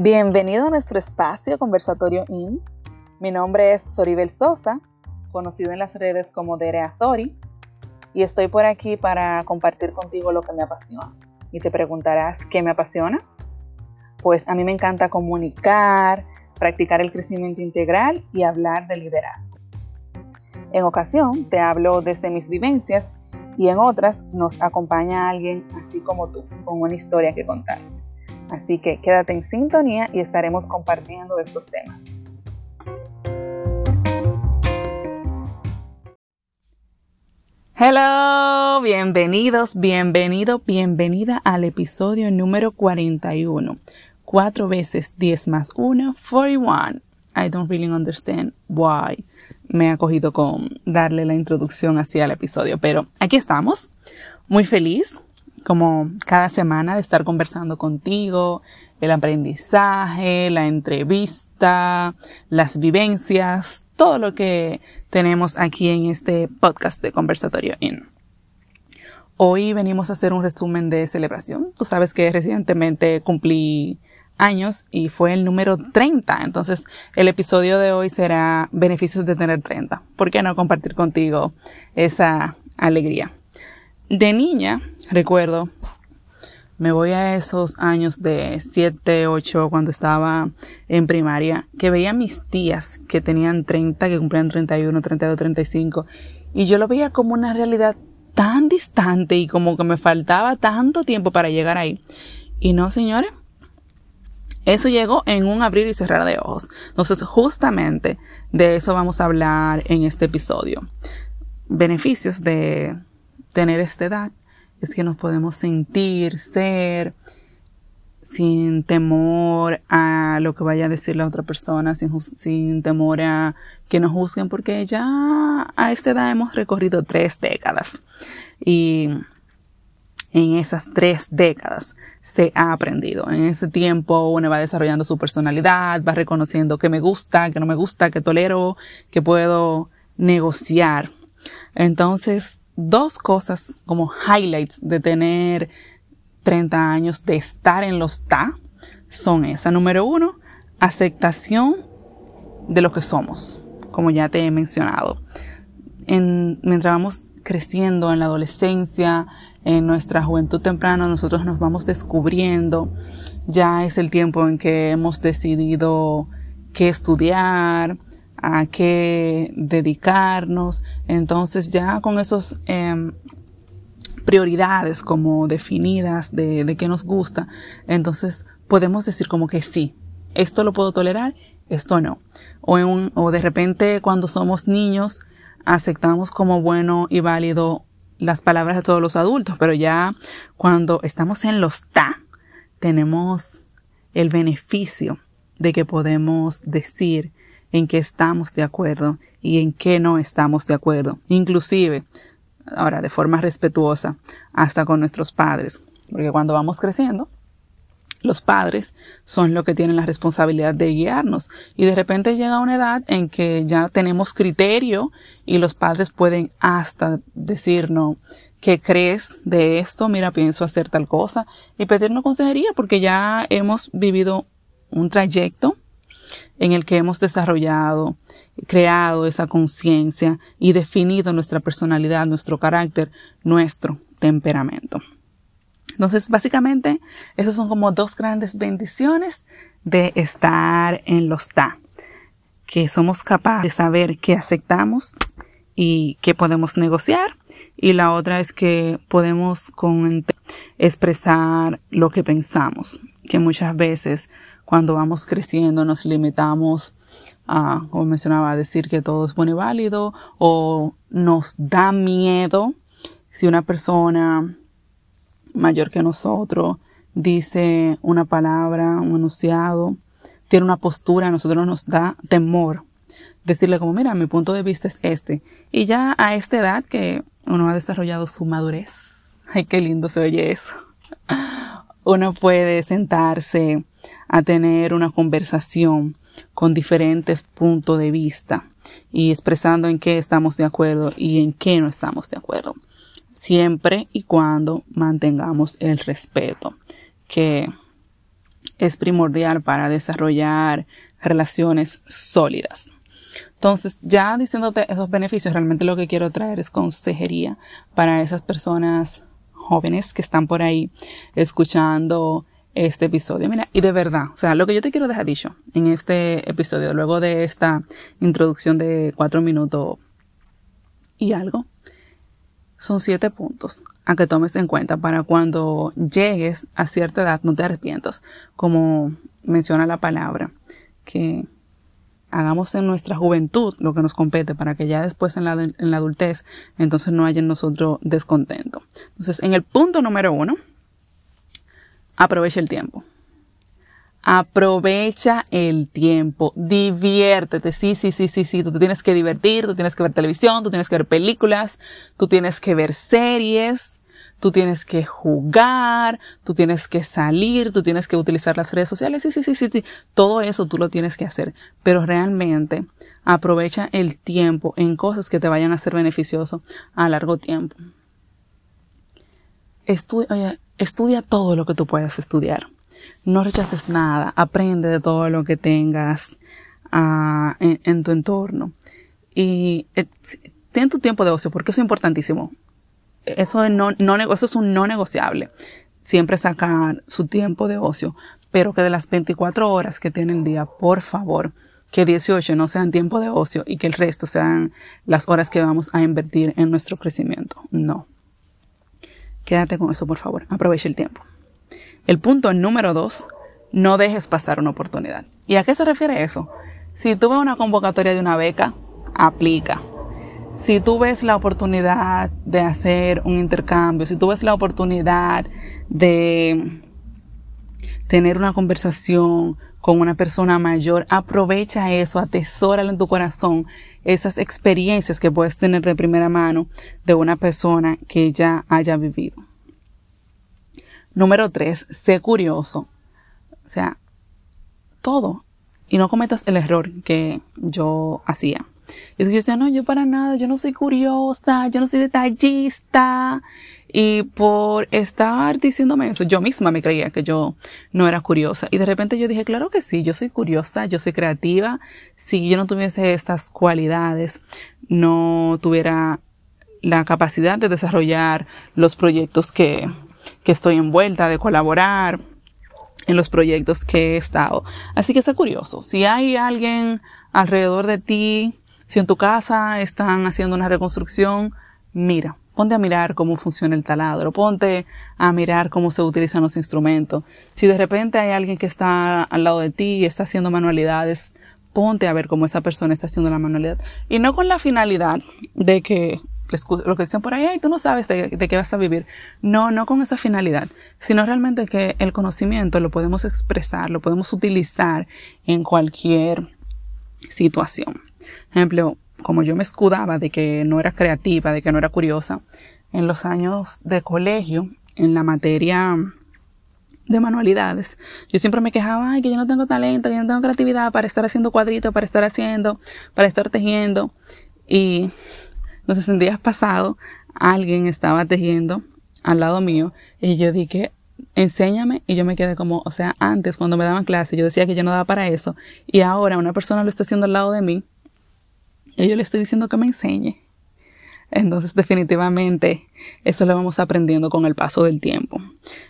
Bienvenido a nuestro espacio Conversatorio IN. Mi nombre es Soribel Sosa, conocido en las redes como Derea Sori, y estoy por aquí para compartir contigo lo que me apasiona. Y te preguntarás, ¿qué me apasiona? Pues a mí me encanta comunicar, practicar el crecimiento integral y hablar de liderazgo. En ocasión te hablo desde mis vivencias y en otras nos acompaña alguien así como tú, con una historia que contar. Así que quédate en sintonía y estaremos compartiendo estos temas. Hello, bienvenidos, bienvenido, bienvenida al episodio número 41. 4 veces 10 más 1, 41. I don't really understand why me ha cogido con darle la introducción así al episodio, pero aquí estamos, muy feliz como cada semana de estar conversando contigo, el aprendizaje, la entrevista, las vivencias, todo lo que tenemos aquí en este podcast de Conversatorio In. Hoy venimos a hacer un resumen de celebración. Tú sabes que recientemente cumplí años y fue el número 30. Entonces, el episodio de hoy será beneficios de tener 30. ¿Por qué no compartir contigo esa alegría? De niña, recuerdo, me voy a esos años de 7, 8, cuando estaba en primaria, que veía a mis tías que tenían 30, que cumplían 31, 32, 35, y yo lo veía como una realidad tan distante y como que me faltaba tanto tiempo para llegar ahí. Y no, señores, eso llegó en un abrir y cerrar de ojos. Entonces, justamente de eso vamos a hablar en este episodio. Beneficios de tener esta edad es que nos podemos sentir, ser, sin temor a lo que vaya a decir la otra persona, sin, sin, temor a que nos juzguen, porque ya a esta edad hemos recorrido tres décadas. Y en esas tres décadas se ha aprendido. En ese tiempo uno va desarrollando su personalidad, va reconociendo que me gusta, que no me gusta, que tolero, que puedo negociar. Entonces, dos cosas como highlights de tener 30 años, de estar en los TA, son esa. Número uno, aceptación de lo que somos, como ya te he mencionado. En, mientras vamos creciendo en la adolescencia, en nuestra juventud temprana, nosotros nos vamos descubriendo. Ya es el tiempo en que hemos decidido qué estudiar, a qué dedicarnos. Entonces ya con esos em, prioridades como definidas de, de qué nos gusta, entonces podemos decir como que sí, esto lo puedo tolerar, esto no. O, en o de repente cuando somos niños aceptamos como bueno y válido las palabras de todos los adultos, pero ya cuando estamos en los ta, tenemos el beneficio de que podemos decir en qué estamos de acuerdo y en qué no estamos de acuerdo. Inclusive, ahora de forma respetuosa, hasta con nuestros padres. Porque cuando vamos creciendo, los padres son los que tienen la responsabilidad de guiarnos y de repente llega una edad en que ya tenemos criterio y los padres pueden hasta decirnos ¿qué crees de esto? Mira, pienso hacer tal cosa y pedirnos consejería porque ya hemos vivido un trayecto en el que hemos desarrollado, creado esa conciencia y definido nuestra personalidad, nuestro carácter, nuestro temperamento. Entonces, básicamente, esas son como dos grandes bendiciones de estar en los TA, que somos capaces de saber qué aceptamos y qué podemos negociar. Y la otra es que podemos con expresar lo que pensamos, que muchas veces cuando vamos creciendo nos limitamos a, como mencionaba, a decir que todo es bueno y válido o nos da miedo si una persona mayor que nosotros dice una palabra, un enunciado, tiene una postura, a nosotros nos da temor decirle como, mira, mi punto de vista es este. Y ya a esta edad que uno ha desarrollado su madurez, ay, qué lindo se oye eso. Uno puede sentarse a tener una conversación con diferentes puntos de vista y expresando en qué estamos de acuerdo y en qué no estamos de acuerdo. Siempre y cuando mantengamos el respeto, que es primordial para desarrollar relaciones sólidas. Entonces, ya diciéndote esos beneficios, realmente lo que quiero traer es consejería para esas personas jóvenes que están por ahí escuchando este episodio. Mira, y de verdad, o sea, lo que yo te quiero dejar dicho en este episodio, luego de esta introducción de cuatro minutos y algo, son siete puntos a que tomes en cuenta para cuando llegues a cierta edad no te arrepientas, como menciona la palabra, que hagamos en nuestra juventud lo que nos compete para que ya después en la, en la adultez entonces no haya en nosotros descontento. Entonces, en el punto número uno, aprovecha el tiempo. Aprovecha el tiempo, diviértete, sí, sí, sí, sí, sí, tú te tienes que divertir, tú tienes que ver televisión, tú tienes que ver películas, tú tienes que ver series, tú tienes que jugar, tú tienes que salir, tú tienes que utilizar las redes sociales, sí, sí, sí, sí, sí, todo eso tú lo tienes que hacer, pero realmente aprovecha el tiempo en cosas que te vayan a ser beneficioso a largo tiempo. Estudia, todo lo que tú puedas estudiar. No rechaces nada, aprende de todo lo que tengas en, en, tu entorno. Y eh, ten tu tiempo de ocio, porque eso es importantísimo eso es, un no negociable. Siempre sacar su tiempo de ocio, pero que de las 24 horas que tiene el día, por favor, que 18 no sean tiempo de ocio y que el resto sean las horas que vamos a invertir en nuestro crecimiento. No. Quédate con eso, por favor. Aprovecha el tiempo. El punto número dos, no dejes pasar una oportunidad. ¿Y a qué se refiere eso? Si tú ves una convocatoria de una beca, aplica si tú ves la oportunidad de hacer un intercambio, si tú ves la oportunidad de tener una conversación con una persona mayor, aprovecha eso, atesóralo en tu corazón, esas experiencias que puedes tener de primera mano de una persona que ya haya vivido. Número tres, sé curioso. O sea, todo. Y no cometas el error que yo hacía. Y yo decía, no, yo para nada, yo no soy curiosa, yo no soy detallista. Y por estar diciéndome eso, yo misma me creía que yo no era curiosa. Y de repente yo dije, claro que sí, yo soy curiosa, yo soy creativa. Si yo no tuviese estas cualidades, no tuviera la capacidad de desarrollar los proyectos que, que estoy envuelta, de colaborar en los proyectos que he estado. Así que sé curioso. Si hay alguien alrededor de ti si en tu casa están haciendo una reconstrucción, mira, ponte a mirar cómo funciona el taladro, ponte a mirar cómo se utilizan los instrumentos. Si de repente hay alguien que está al lado de ti y está haciendo manualidades, ponte a ver cómo esa persona está haciendo la manualidad. Y no con la finalidad de que lo que dicen por ahí, tú no sabes de, de, qué vas a vivir. No, no con esa finalidad, sino realmente que el conocimiento lo podemos expresar, lo podemos utilizar en cualquier situación. Ejemplo, como yo me escudaba de que no era creativa, de que no era curiosa, en los años de colegio, en la materia de manualidades, yo siempre me quejaba, ay, que yo no tengo talento, que yo no tengo creatividad para estar haciendo cuadritos, para estar haciendo, para estar tejiendo. Y entonces en días pasados, alguien estaba tejiendo al lado mío y yo dije, enséñame y yo me quedé como, o sea, antes cuando me daban clase yo decía que yo no daba para eso y ahora una persona lo está haciendo al lado de mí y yo le estoy diciendo que me enseñe. Entonces, definitivamente, eso lo vamos aprendiendo con el paso del tiempo.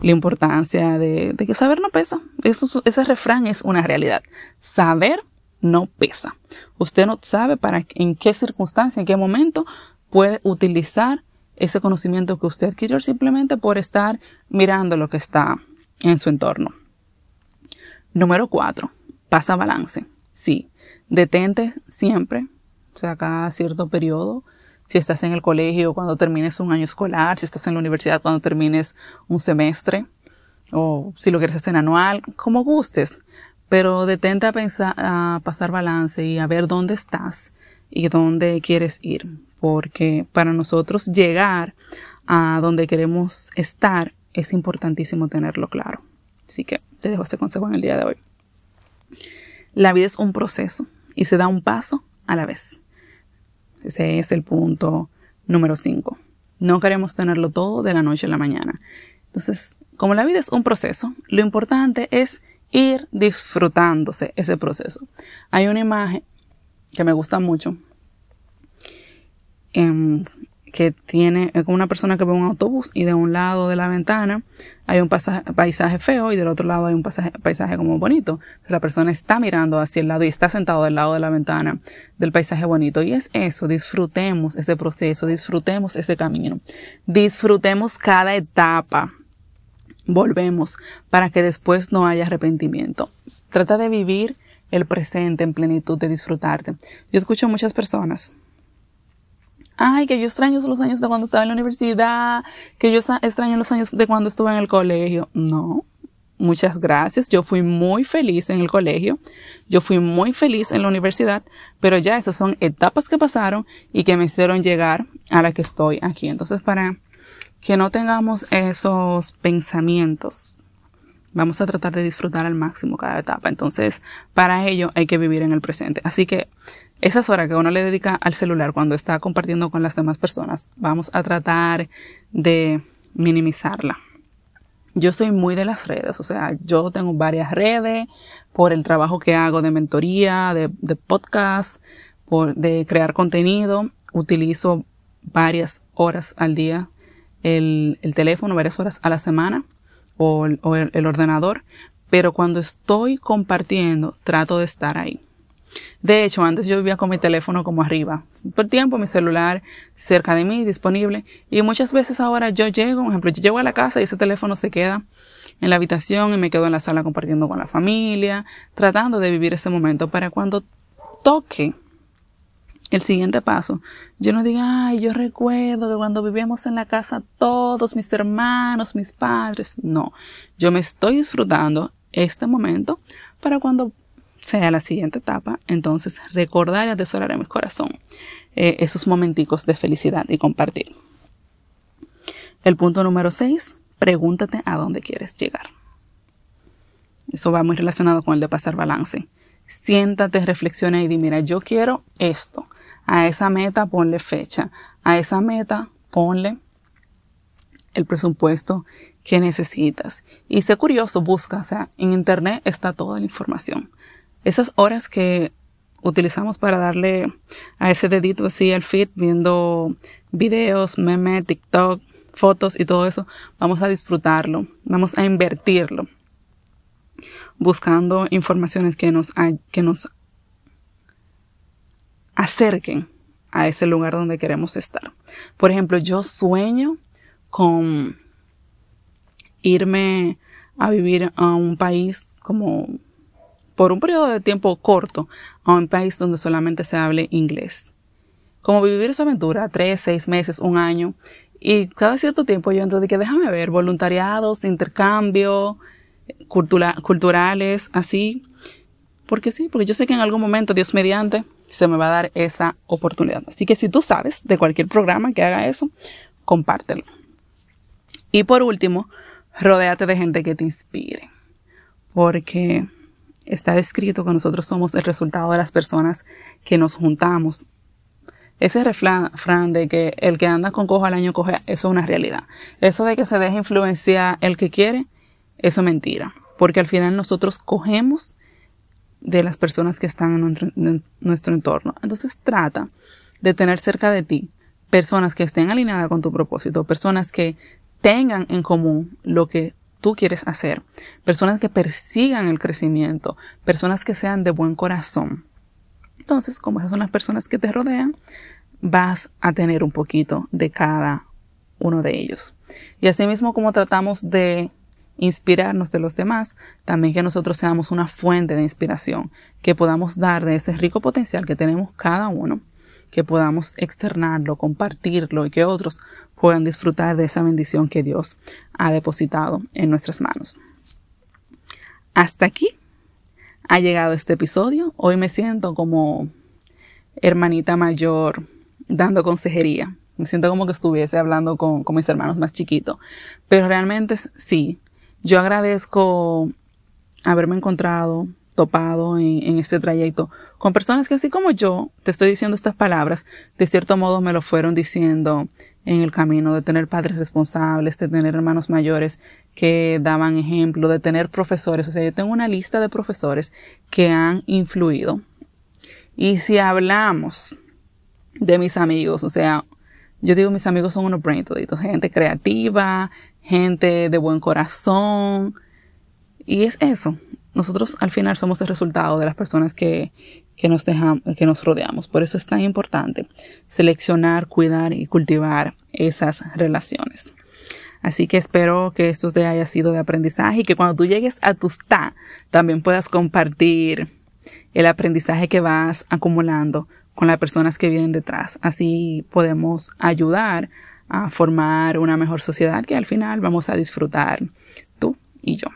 La importancia de, que saber no pesa. Eso, ese refrán es una realidad. Saber no pesa. Usted no sabe para, en qué circunstancia, en qué momento puede utilizar ese conocimiento que usted adquirió simplemente por estar mirando lo que está en su entorno. Número cuatro, pasa balance. Sí, detente siempre o sea, cada cierto periodo. Si estás en el colegio cuando termines un año escolar, si estás en la universidad cuando termines un semestre, o si lo quieres hacer anual, como gustes. Pero detente a pensar, a pasar balance y a ver dónde estás y dónde quieres ir. Porque para nosotros llegar a donde queremos estar es importantísimo tenerlo claro. Así que te dejo este consejo en el día de hoy. La vida es un proceso y se da un paso a la vez. Ese es el punto número 5. No queremos tenerlo todo de la noche a la mañana. Entonces, como la vida es un proceso, lo importante es ir disfrutándose ese proceso. Hay una imagen que me gusta mucho, em, que tiene una persona que ve un autobús y de un lado de la ventana hay un paisaje feo y del otro lado hay un paisaje como bonito. La persona está mirando hacia el lado y está sentado del lado de la ventana del paisaje bonito. Y es eso, disfrutemos ese proceso, disfrutemos ese camino, disfrutemos cada etapa. Volvemos para que después no haya arrepentimiento. Trata de vivir el presente en plenitud, de disfrutarte. Yo escucho a muchas personas ay, que yo extraño los años de cuando estaba en la universidad, que yo extraño los años de cuando estuve en el colegio. No, muchas gracias. Yo fui muy feliz en el colegio, yo fui muy feliz en la universidad, pero ya esas son etapas que pasaron y que me hicieron llegar a la que estoy aquí. Entonces, para que no tengamos esos pensamientos, vamos a tratar de disfrutar al máximo cada etapa. Entonces, para ello hay que vivir en el presente. Así que esas horas que uno le dedica al celular cuando está compartiendo con las demás personas, vamos a tratar de minimizarla. Yo soy muy de las redes, o sea, yo tengo varias redes por el trabajo que hago de mentoría, de, podcast, de crear contenido. Utilizo varias horas al día el, teléfono, varias horas a la semana o, el ordenador, pero cuando estoy compartiendo trato de estar ahí. De hecho, antes yo vivía con mi teléfono como arriba. Por tiempo, mi celular cerca de mí, disponible. Y muchas veces ahora yo llego, por ejemplo, yo llego a la casa y ese teléfono se queda en la habitación y me quedo en la sala compartiendo con la familia, tratando de vivir ese momento para cuando toque el siguiente paso, yo no diga, ay, yo recuerdo que cuando vivíamos en la casa todos mis hermanos, mis padres. No, yo me estoy disfrutando este momento para cuando sea la siguiente etapa, entonces recordar y atesorar en mi corazón eh, esos momenticos de felicidad y compartir. El punto número 6, pregúntate a dónde quieres llegar. Eso va muy relacionado con el de pasar balance. Siéntate, reflexiona y di, mira, yo quiero esto. A esa meta ponle fecha. A esa meta ponle el presupuesto que necesitas. Y sé curioso, busca, o sea, en internet está toda la información esas horas que utilizamos para darle a ese dedito así al feed, viendo videos, memes, TikTok, fotos y todo eso, vamos a disfrutarlo, vamos a invertirlo, buscando informaciones que nos, que nos acerquen a ese lugar donde queremos estar. Por ejemplo, yo sueño con irme a vivir a un país como por un periodo de tiempo corto a un país donde solamente se hable inglés. Como vivir esa aventura, tres, seis meses, un año, y cada cierto tiempo yo entro de que déjame ver voluntariados, intercambio, culturales, así. Porque sí, porque yo sé que en algún momento, Dios mediante, se me va a dar esa oportunidad. Así que si tú sabes de cualquier programa que haga eso, compártelo. Y por último, rodéate de gente que te inspire. Porque está descrito que nosotros somos el resultado de las personas que nos juntamos. Ese refrán de que el que anda con cojo al año coge, eso es una realidad. Eso de que se deja influenciar el que quiere, eso es mentira. Porque al final nosotros cogemos de las personas que están en nuestro, entorno. Entonces trata de tener cerca de ti personas que estén alineadas con tu propósito, personas que tengan en común lo que tú quieres hacer, personas que persigan el crecimiento, personas que sean de buen corazón. Entonces, como esas son las personas que te rodean, vas a tener un poquito de cada uno de ellos. Y asimismo, como tratamos de inspirarnos de los demás, también que nosotros seamos una fuente de inspiración, que podamos dar de ese rico potencial que tenemos cada uno, que podamos externarlo, compartirlo y que otros puedan disfrutar de esa bendición que Dios ha depositado en nuestras manos. Hasta aquí ha llegado este episodio. Hoy me siento como hermanita mayor dando consejería. Me siento como que estuviese hablando con, mis hermanos más chiquitos. Pero realmente sí, yo agradezco haberme encontrado, topado en, en, este trayecto con personas que así como yo te estoy diciendo estas palabras, de cierto modo me lo fueron diciendo en el camino, de tener padres responsables, de tener hermanos mayores que daban ejemplo, de tener profesores. O sea, yo tengo una lista de profesores que han influido. Y si hablamos de mis amigos, o sea, yo digo mis amigos son unos brain gente creativa, gente de buen corazón. Y es eso. Nosotros al final somos el resultado de las personas que, que nos dejamos, que nos rodeamos. Por eso es tan importante seleccionar, cuidar y cultivar esas relaciones. Así que espero que esto te haya sido de aprendizaje y que cuando tú llegues a tu TA también puedas compartir el aprendizaje que vas acumulando con las personas que vienen detrás. Así podemos ayudar a formar una mejor sociedad que al final vamos a disfrutar tú y yo.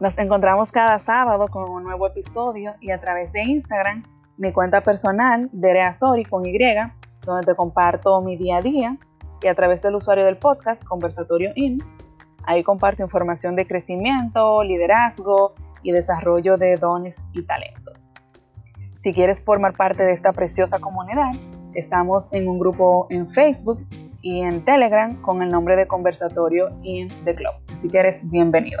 Nos encontramos cada sábado con un nuevo episodio y a través de Instagram, mi cuenta personal, Dereasori con Y, donde te comparto mi día a día, y a través del usuario del podcast, Conversatorio In, ahí comparto información de crecimiento, liderazgo y desarrollo de dones y talentos. Si quieres formar parte de esta preciosa comunidad, estamos en un grupo en Facebook y en Telegram con el nombre de Conversatorio in the Club. Si quieres, bienvenido.